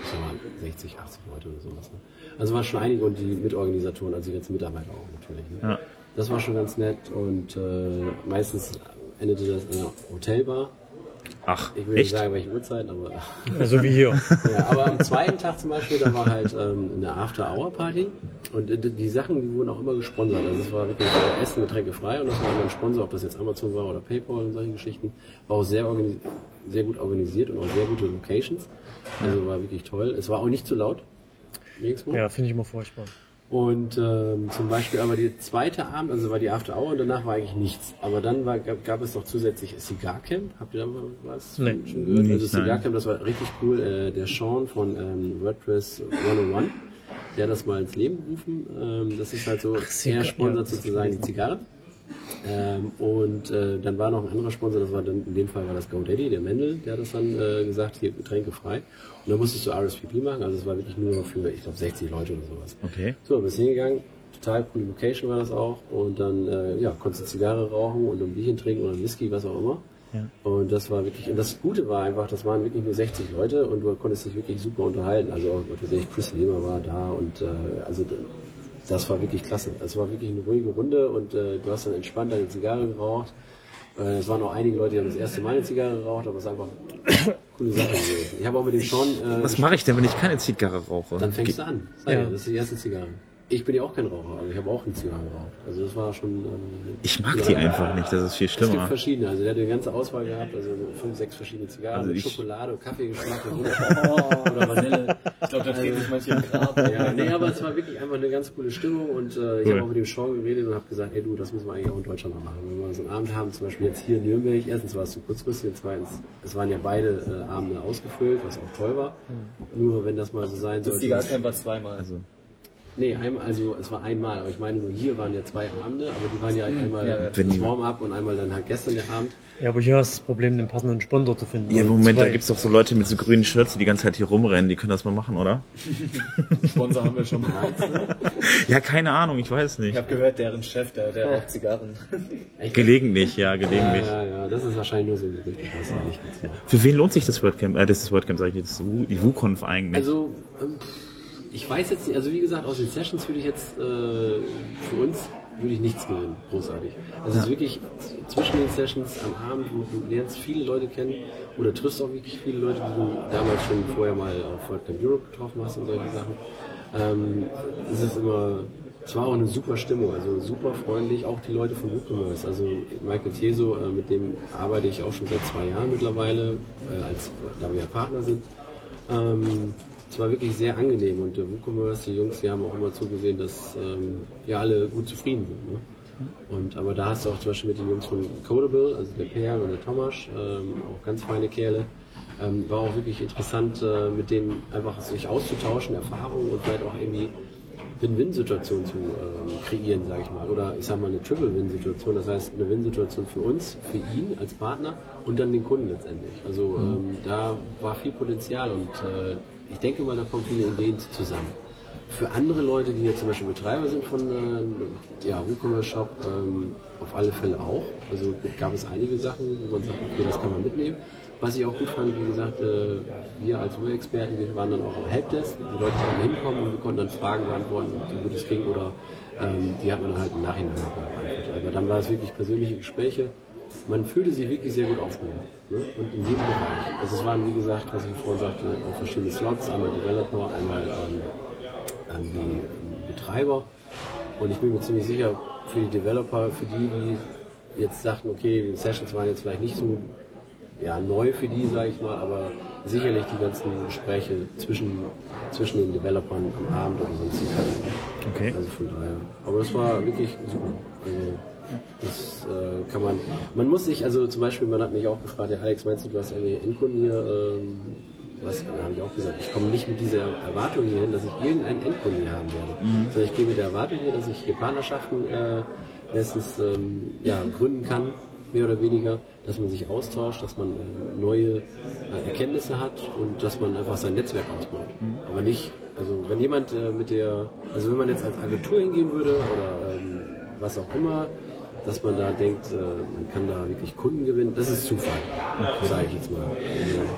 ich sag mal, 60, 80 Leute oder sowas. Ne? Also waren schon einige und die Mitorganisatoren, also die ganzen Mitarbeiter auch natürlich. Ne? Ja. Das war schon ganz nett und äh, meistens endete das in einer Hotelbar. Ach, Ich will nicht echt? sagen, welche Uhrzeit, aber Also wie hier. ja, aber am zweiten Tag zum Beispiel, da war halt ähm, eine After-Hour-Party und äh, die Sachen, die wurden auch immer gesponsert. Also es war wirklich äh, Essen, Getränke frei und das war immer ein Sponsor, ob das jetzt Amazon war oder Paypal und solche Geschichten. War auch sehr, sehr gut organisiert und auch sehr gute Locations. Also war wirklich toll. Es war auch nicht zu laut. Nirgendwo. Ja, finde ich immer furchtbar. Und ähm, zum Beispiel aber die zweite Abend, also war die After Hour und danach war eigentlich nichts. Aber dann war, gab, gab es noch zusätzlich Cigar Camp. Habt ihr da mal was Nee. schon gehört? Nicht, also Cigar nein. Camp, das war richtig cool. Äh, der Sean von ähm, WordPress 101, der hat das mal ins Leben gerufen. Ähm, das ist halt so, Cigar- er sponsert sozusagen die Zigarre. Ähm, und äh, dann war noch ein anderer Sponsor, das war dann in dem Fall war das GoDaddy, der Mendel, der hat das dann äh, gesagt, hier Getränke frei. Und dann musstest du RSVP machen, also es war wirklich nur für, ich glaube, 60 Leute oder sowas. Okay. So, bist hingegangen, total coole Location war das auch. Und dann, äh, ja, konntest du Zigarre rauchen und ein Bierchen trinken oder ein Whisky, was auch immer. Ja. Und das war wirklich, und das Gute war einfach, das waren wirklich nur 60 Leute und du konntest dich wirklich super unterhalten. Also was weiß ich, Chris Lehmer war da und äh, also das war wirklich klasse. Es war wirklich eine ruhige Runde und äh, du hast dann entspannt deine Zigarre geraucht. Äh, es waren auch einige Leute, die haben das erste Mal eine Zigarre geraucht, aber es ist einfach eine coole Sache gewesen. Ich habe auch mit dem Sean äh, Was mache ich denn, wenn ich keine Zigarre rauche? dann fängst du an. Ja. ja. Das ist die erste Zigarre. Ich bin ja auch kein Raucher, aber ich habe auch eine Zigarre geraucht. Also das war schon. Ähm, Ich mag die einfach nicht, das ist viel Es gibt schlimmer. verschiedene, also der hat eine ganze Auswahl gehabt, also fünf, sechs verschiedene Zigarren Also ich- Schokolade, Kaffeegeschmack und Oh, oder Vanille. Ich glaube, da dreht sich manche im Grab. ja, nee, aber es war wirklich einfach eine ganz coole Stimmung und äh, ich Cool. habe auch mit dem Sean geredet und habe gesagt, ey du, das müssen wir eigentlich auch in Deutschland mal machen. Wenn wir so einen Abend haben, zum Beispiel jetzt hier in Nürnberg, erstens war es zu kurzfristig, und zweitens, es waren ja beide äh, Abende ausgefüllt, was auch toll war. Nur wenn das mal so sein Das sollte. Cigar Camp war zweimal. Also, Nee, einmal, also es war einmal, aber ich meine nur hier waren ja zwei Abende, aber die waren ja einmal Ja, ja. Das Warm-up und einmal dann halt gestern der Abend. Ja, aber hier hast du das Problem, den passenden Sponsor zu finden. ja, Oder Moment, da zwei. gibt's doch so Leute mit so grünen Shirts, die die ganze Zeit hier rumrennen, die können das mal machen, oder? Sponsor haben wir schon mal. Ja, keine Ahnung, ich weiß Ich nicht. habe gehört, deren Chef, der, der raucht Zigarren. Gelegentlich, ja, Ja, gelegentlich. ja, ja, das ist wahrscheinlich nur so ein Gerücht, ich weiß ja nicht. ganz. Für wen lohnt sich das WordCamp, äh, das ist WordCamp, sag ich jetzt, die WooConf eigentlich? Also, ähm, ich weiß jetzt nicht, also wie gesagt, aus den Sessions würde ich jetzt, äh, für uns, würde ich nichts gewinnen, großartig. Also es ist wirklich zwischen den Sessions am Abend, wo du lernst viele Leute kennen oder triffst auch wirklich viele Leute, die du damals schon vorher mal auf WordCamp Europe getroffen hast und solche Sachen. Ähm, es ist immer, es war auch eine super Stimmung, also super freundlich, auch die Leute von WooCommerce. Also Michael Teso, äh, mit dem arbeite ich auch schon seit zwei Jahren mittlerweile, äh, als, da wir ja Partner sind. Ähm, es war wirklich sehr angenehm und der WooCommerce, die Jungs, die haben auch immer zugesehen, dass ähm, ja alle gut zufrieden sind. Ne? Und, aber da hast du auch zum Beispiel mit den Jungs von Codable, also der Per und der Thomas, ähm, auch ganz feine Kerle. Ähm, war auch wirklich interessant, äh, mit denen einfach sich auszutauschen, Erfahrungen und vielleicht auch irgendwie Win-Win-Situation zu ähm, kreieren, sage ich mal. Oder ich sage mal eine Triple-Win-Situation, das heißt eine Win-Situation für uns, für ihn als Partner und dann den Kunden letztendlich. Also ähm, da war viel Potenzial und äh, ich denke mal, da kommen viele Ideen zusammen. Für andere Leute, die jetzt zum Beispiel Betreiber sind von äh, ja, WooCommerce Shop, ähm, auf alle Fälle auch. Also gab es einige Sachen, wo man sagt, okay, das kann man mitnehmen. Was ich auch gut fand, wie gesagt, äh, wir als Woo-Experten, wir waren dann auch am Helpdesk. Die Leute konnten hinkommen und wir konnten dann Fragen beantworten, wie gut es ging oder ähm, die hat man dann halt im Nachhinein beantwortet. Aber dann war es wirklich persönliche Gespräche. Man fühlte sich wirklich sehr gut aufgehoben. Ne? Und in jedem Bereich. Also es waren, wie gesagt, was ich vorhin sagte, verschiedene Slots, einmal Developer, einmal ähm, an die Betreiber. Und ich bin mir ziemlich sicher, für die Developer, für die, die jetzt sagten, okay, die Sessions waren jetzt vielleicht nicht so ja, neu für die, sage ich mal, aber sicherlich die ganzen Gespräche zwischen, zwischen den Developern am Abend oder sonst. Okay. Also von daher. Aber das war wirklich super. Also das äh, kann man. Man muss sich, also zum Beispiel, man hat mich auch gefragt, ja Alex, meinst du, du hast irgendwie Endkunden hier? Ähm, was habe ich auch gesagt, ich komme nicht mit dieser Erwartung hier hin, dass ich irgendeinen Endkunden hier haben werde. Sondern ich gehe mit der Erwartung hier, dass ich hier Partnerschaften äh, letztens ähm, ja, gründen kann, mehr oder weniger, dass man sich austauscht, dass man äh, neue äh, Erkenntnisse hat und dass man einfach sein Netzwerk ausbaut. Aber nicht, also wenn jemand äh, mit der, also wenn man jetzt als Agentur hingehen würde oder ähm, was auch immer, dass man da denkt, äh, man kann da wirklich Kunden gewinnen, das ist Zufall, sage ich jetzt mal.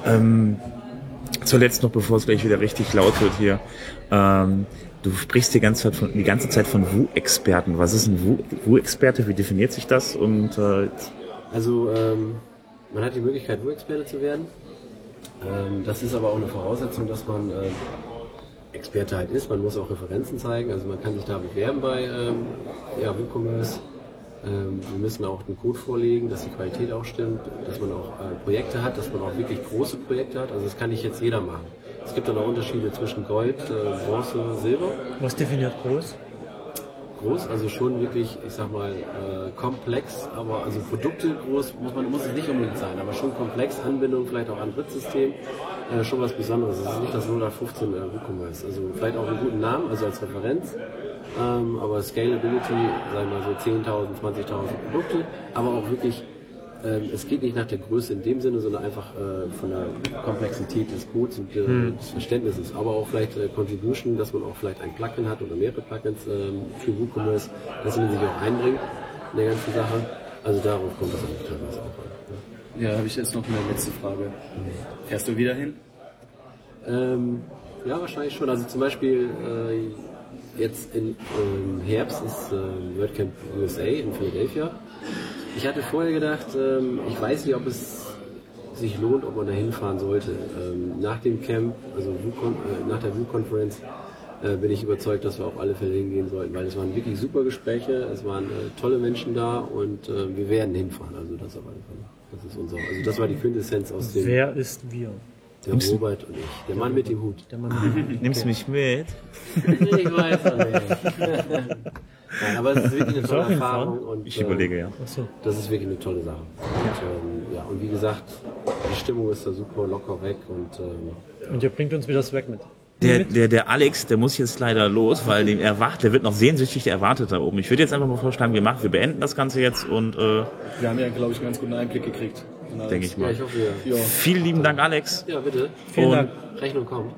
Ähm, zuletzt noch, bevor es gleich wieder richtig laut wird hier. Ähm, du sprichst die ganze Zeit von, die ganze Zeit von Wu-Experten. Was ist ein Wu- Wu-Experte? Wie definiert sich das? Und äh, Also ähm, man hat die Möglichkeit, Wu-Experte zu werden. Ähm, das ist aber auch eine Voraussetzung, dass man äh, Experte halt ist. Man muss auch Referenzen zeigen. Also man kann sich da bewerben bei ähm, ja, WooCommerce. Ähm, wir müssen auch einen Code vorlegen, dass die Qualität auch stimmt, dass man auch äh, Projekte hat, dass man auch wirklich große Projekte hat. Also das kann nicht jetzt jeder machen. Es gibt dann auch Unterschiede zwischen Gold, äh, Bronze, Silber Was definiert groß? Groß, also schon wirklich, ich sag mal, äh, komplex, aber also Produkte groß muss man muss es nicht unbedingt sein, aber schon komplex, Anbindung vielleicht auch an Drittsystem, äh, schon was Besonderes. Es ist nicht das 0815 äh, WooCommerce. Also vielleicht auch einen guten Namen, also als Referenz, ähm, aber Scalability, sagen wir mal so 10.000, 20.000 Produkte, aber auch wirklich ähm, es geht nicht nach der Größe in dem Sinne, sondern einfach äh, von der Komplexität des Codes und äh, des Verständnisses. Aber auch vielleicht äh, Contribution, dass man auch vielleicht ein Plugin hat oder mehrere Plugins ähm, für WooCommerce, dass man sich auch einbringt in der ganzen Sache. Also darauf kommt es eigentlich teilweise auch an. Ja, habe ich jetzt noch eine letzte Frage. Fährst du wieder hin? Ähm, ja, wahrscheinlich schon. Also zum Beispiel äh, jetzt im ähm, Herbst ist äh, WordCamp USA in Philadelphia. Ich hatte vorher gedacht, ähm, ich weiß nicht, ob es sich lohnt, ob man da hinfahren sollte. Ähm, nach dem Camp, also WooCon, äh, nach der WooConference, äh, bin ich überzeugt, dass wir auf alle Fälle hingehen sollten, weil es waren wirklich super Gespräche, es waren äh, tolle Menschen da und äh, wir werden hinfahren. Also das auf alle Fälle. Das ist unser, also das war die Quintessenz aus dem Wer ist wir? Der Robert und ich. Der Mann mit dem Hut. Der Mann nimmst du mich mit? Ich weiß auch nicht. Nein, aber es ist wirklich eine tolle Erfahrung und Ich überlege, ja. Achso. das ist wirklich eine tolle Sache. Und, ähm, ja, und wie gesagt, die Stimmung ist da super locker weg und ähm, Und ihr bringt uns wieder das weg mit. Der, der, der Alex, der muss jetzt leider los, weil dem erwacht, der wird noch sehnsüchtig erwartet da oben. Ich würde jetzt einfach mal vorschlagen, wir machen, wir beenden das Ganze jetzt und äh, Wir haben ja, glaube ich, einen ganz guten Einblick gekriegt. Alles. denke ich ja, mal. ich hoffe, ja. Ja, Vielen lieben Dank, Alex. Ja, bitte. Vielen Und- Dank. Rechnung kommt.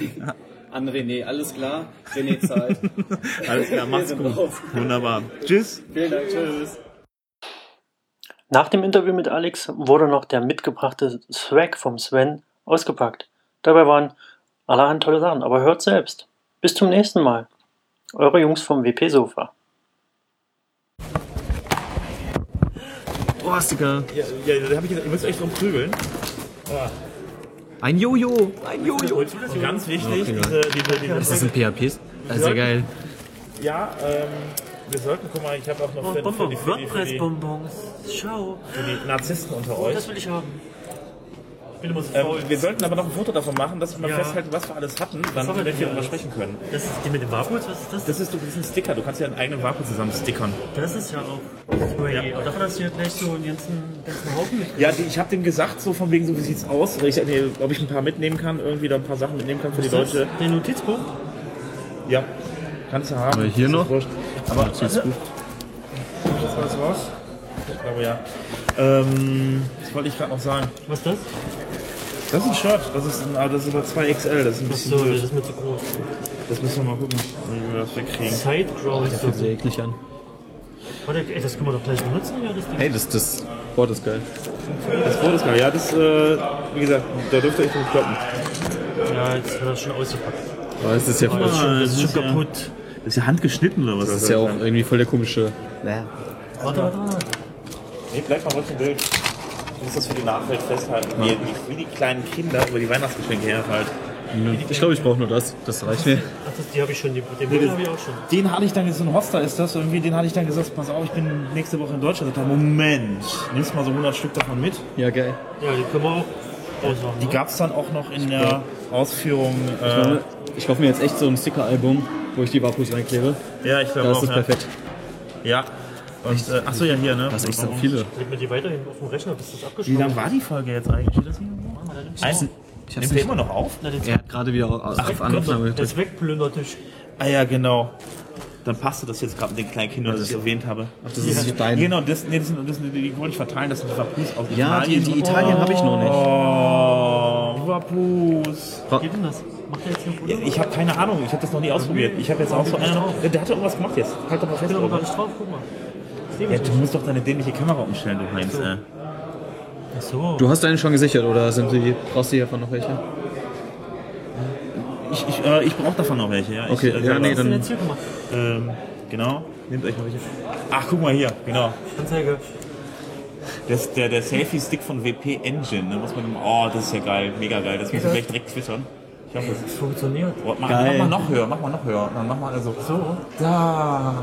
an René, alles klar. René zahlt. Alles klar, sind gut. raus. Wunderbar. Tschüss. Vielen Dank, tschüss. Nach dem Interview mit Alex wurde noch der mitgebrachte Swag vom Sven ausgepackt. Dabei waren allerhand tolle Sachen, aber hört selbst. Bis zum nächsten Mal. Eure Jungs vom WP Boah, Sticker. Ja, ja da hab ich gesagt, ihr müsst euch drum prügeln. Ein Jojo, ein Jojo. Und ganz wichtig, diese, diese, diese Das sind PHPs. Das ist ja geil. Ja, ähm, wir sollten, guck mal, ich habe auch noch für, für, die, die, WordPress-Bonbons. Schau. für die Narzissten unter euch. Das will ich haben. Ähm, wir sollten aber noch ein Foto davon machen, dass wir mal Ja. festhalten, was wir alles hatten, dann haben wir wir denn darüber sprechen können. Das ist die mit dem Vakuum, was ist das? Das ist, das ist ein Sticker, du kannst ja einen eigenen Vakuum zusammen stickern. Das ist ja auch Spray. Aber davon hast du ja gleich so einen ganzen, ganzen Haufen mit. Ja, die, ich habe dem gesagt, so von wegen, so wie sieht's aus, ich, nee, ob ich ein paar mitnehmen kann, irgendwie da ein paar Sachen mitnehmen kann für die Leute. Den Notizbuch? Ja, kannst du haben. Aber hier Das ist noch? wurscht. Aber das ist Das das? Ich glaube ja. Ähm, das wollte ich gerade noch sagen. Was ist das? Das ist ein Shirt, das ist, ein, aber das ist aber 2XL, das ist ein bisschen So, das ist mir zu groß. Das müssen wir mal gucken, wie wir das wegkriegen. Sideground. Fühlt sich eklig an. Warte, ey, das können wir doch gleich benutzen, ja, das Ding. Hey, das, das Board ist geil. Das Boot ist geil, ja, das, äh, wie gesagt, da dürfte ich nicht kloppen. Ja, jetzt hat er schon ausgepackt. Aber es ist ja, Das ist schon, das ist schon das ist ja- kaputt. Das ist ja handgeschnitten oder was? das ist ja auch irgendwie voll der komische. Warte, warte, warte. Nee, bleib mal ruhig im Bild. Ich muss das für die Nachwelt festhalten. Wie, wie die kleinen Kinder über die Weihnachtsgeschenke herfallen. Ich glaube, ich brauche nur das. Das reicht mir. Ach, das, die habe ich schon, die, den Bild habe ich auch schon. Den hatte ich dann, so ein Hoster ist das, irgendwie, den hatte ich dann gesagt, pass auf, ich bin nächste Woche in Deutschland. Ich dachte, Moment, nimmst mal so 100 Stück davon mit. Ja, geil. Ja, die können wir auch größer. Die ne? gab es dann auch noch in der Ausführung. Äh, Ich kaufe mir jetzt echt so ein Sticker-Album, wo ich die Wapus reinklebe. ja, ich glaube Das auch. ist ja. perfekt. Ja. Und, äh, achso, ja, hier, ne? Das ist echt so viele. Leg mir die weiterhin auf dem Rechner, bis das Wie abgeschlossen lang war die Folge jetzt eigentlich? Steht das hier irgendwo? Eins, Ich nimmt der immer noch auf? Na, Er hat gerade wieder auf, auf Aufnahme Der gedrückt. Zweckplündertisch. Ah ja, genau. Dann passte das jetzt gerade mit den kleinen Kindern, das ich erwähnt habe. Das ist dein. Genau, das, nee, das, sind, das sind, die wollte ich verteilen, das sind die Vapus aus Ja, die, Italien. die Italien habe ich noch nicht. Oh, Vapus. Was geht denn das? Macht der jetzt hier ein Foto? Ich habe keine Ahnung, ich habe das noch nie ausprobiert. Ich habe jetzt auch so einer noch. Der hat doch irgendwas gemacht jetzt. Halt doch mal Ich fest. bin aber gar nicht drauf, guck mal. Ja, du musst doch deine dämliche Kamera umstellen, du Heinz. Äh. Ach so. Du hast deinen schon gesichert oder sind die, brauchst du hiervon noch welche? Ich, ich, äh, ich brauche davon noch welche, ja. Ich, Okay, äh, ja, nee, Was hast du denn dann- jetzt hier gemacht? Ähm, genau. Nehmt euch mal welche. Ach, guck mal hier, genau. Anzeige. Das, der, der Selfie-Stick von WP Engine, ne, muss man, oh, das ist ja geil, mega geil. Das muss ich gleich direkt twittern. Ich hoffe, Das funktioniert. Oh, mach, Geil. mach mal noch höher, mach mal noch höher. Dann mach mal also. So. Da.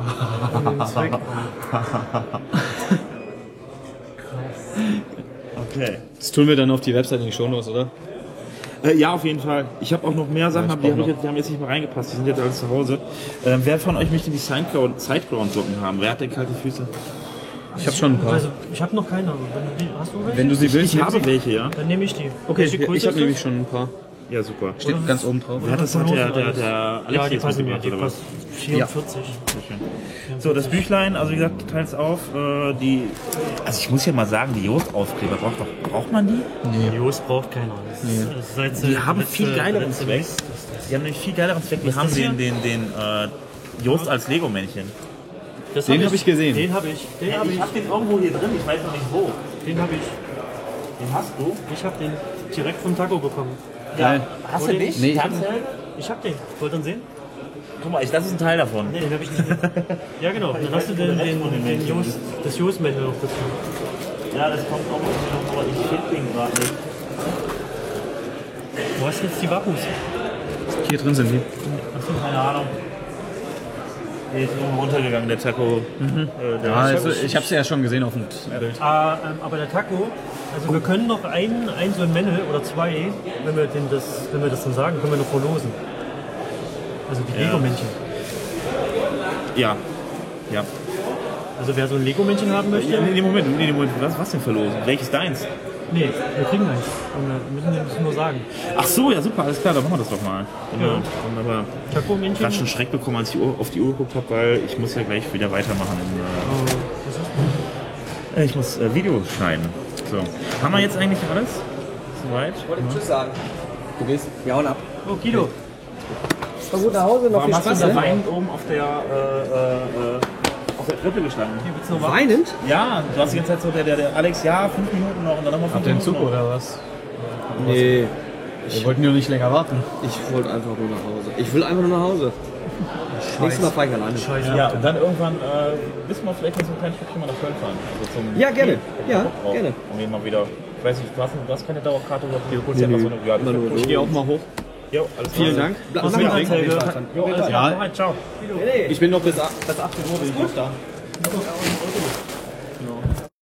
Zweck. Okay. Das tun wir dann auf die Website in die Shownotes, oder? Äh, ja, auf jeden Fall. Ich habe auch noch mehr Sachen, ich aber die, hab ich jetzt, die haben jetzt nicht mehr reingepasst. Die sind jetzt alles zu Hause. Ähm, wer von euch möchte die Sideground- Sideground-Socken haben? Wer hat denn kalte Füße? Ich habe schon ein paar. Also, ich habe noch keine. Wenn du die, hast du welche? Wenn du sie willst, Ich nimm habe sie. welche, ja. Dann nehme ich die. Okay, ich, Größe ich habe nämlich schon ein paar. Ja, super. Steht ganz oben drauf. Wer hat das Oder hat der, der, der Alex Ja, die passen mir. Die oder passen 44. Sehr schön. So, das Büchlein, also wie gesagt, teils auf. Äh, die, also ich muss ja mal sagen, die Jost-Aufkleber, braucht, doch, braucht man die? Die Jungs braucht keiner. Das ist- das ist seit- Die haben letzte- viel geileren Zweck. Die haben nämlich viel geileren Zweck. Ist haben den, den, den äh, Jost als Lego-Männchen. Das Den hab ich gesehen. Den habe ich. Den habe ich. hab den irgendwo hier drin, ich weiß noch nicht wo. Den habe ich. Den hast du? Ich habe den direkt vom Taco bekommen. Geil. Hast du den? nicht? Nee, ich hab- den. Wollt ihr ihn sehen? Guck mal, ich, das ist ein Teil davon. Nee, den habe ich nicht. ja, genau. Dann hast du den, den, den Jost, das Jost-Männchen noch dazu. Ja, das kommt auch noch, aber ich finde den gerade nicht. Wo hast du jetzt die Vapus? Hier drin sind die. Keine Ahnung. Der ist irgendwo runtergegangen, der Taco. Äh, der Ah, also, ich habe sie ja schon gesehen auf dem Bild. Ah, ähm, aber der Taco, also wir können noch einen, ein so ein Männle oder zwei, wenn wir, den das, wenn wir das dann sagen, können wir noch verlosen. Also die Ja. Lego-Männchen. Ja. Ja. Also wer so ein Lego-Männchen haben möchte, Nee, nee, Moment, nee, nee, Moment. Was, was denn verlosen? Welches deins? Nee, wir kriegen eins. Und wir müssen das nur sagen. Ach so, ja super, alles klar, dann machen wir das doch mal. Genau. Ja. Wunderbar. Ich habe schon Schreck bekommen, als ich Uhr- auf die Uhr geguckt habe, weil ich muss ja gleich wieder weitermachen. In, Oh, was ist äh, ich muss äh, Video schneiden. So. Haben wir jetzt eigentlich alles? Soweit? Wollte ich Tschüss sagen. Du gehst? Wir hauen ab. Oh, Guido. Komm gut nach Hause, noch Warum viel hast du Spaß. da ne? weinend oben auf der, äh, äh, äh, der Treppe gestanden? Weinend? Ja, du hast die ganze Zeit so, der, der, der Alex, ja, fünf Minuten noch und dann nochmal fünf Den Minuten Zug noch. oder was? Nee, Wir wollten nur nicht länger warten. ich wollte einfach nur nach Hause. Ich will einfach nur nach Hause. Nächstes Mal fahre ich alleine. Scheiße. Ja, und dann irgendwann äh, wissen wir vielleicht noch so ein kleines Stückchen mal nach Köln fahren. Also zum Ja, gerne. Ja, Auch, gerne. Um ihn mal wieder. Ich weiß nicht, du hast, du hast keine Dauerkarte oder du holst ja einfach so eine ja, Immer Ich gehe auch mal hoch. Jo, alles Vielen. Dank. Bleib mit. Anzeige? Jo, alles klar. Ja. Ciao. Ich bin noch bis, bis 18 Uhr bin ich noch da.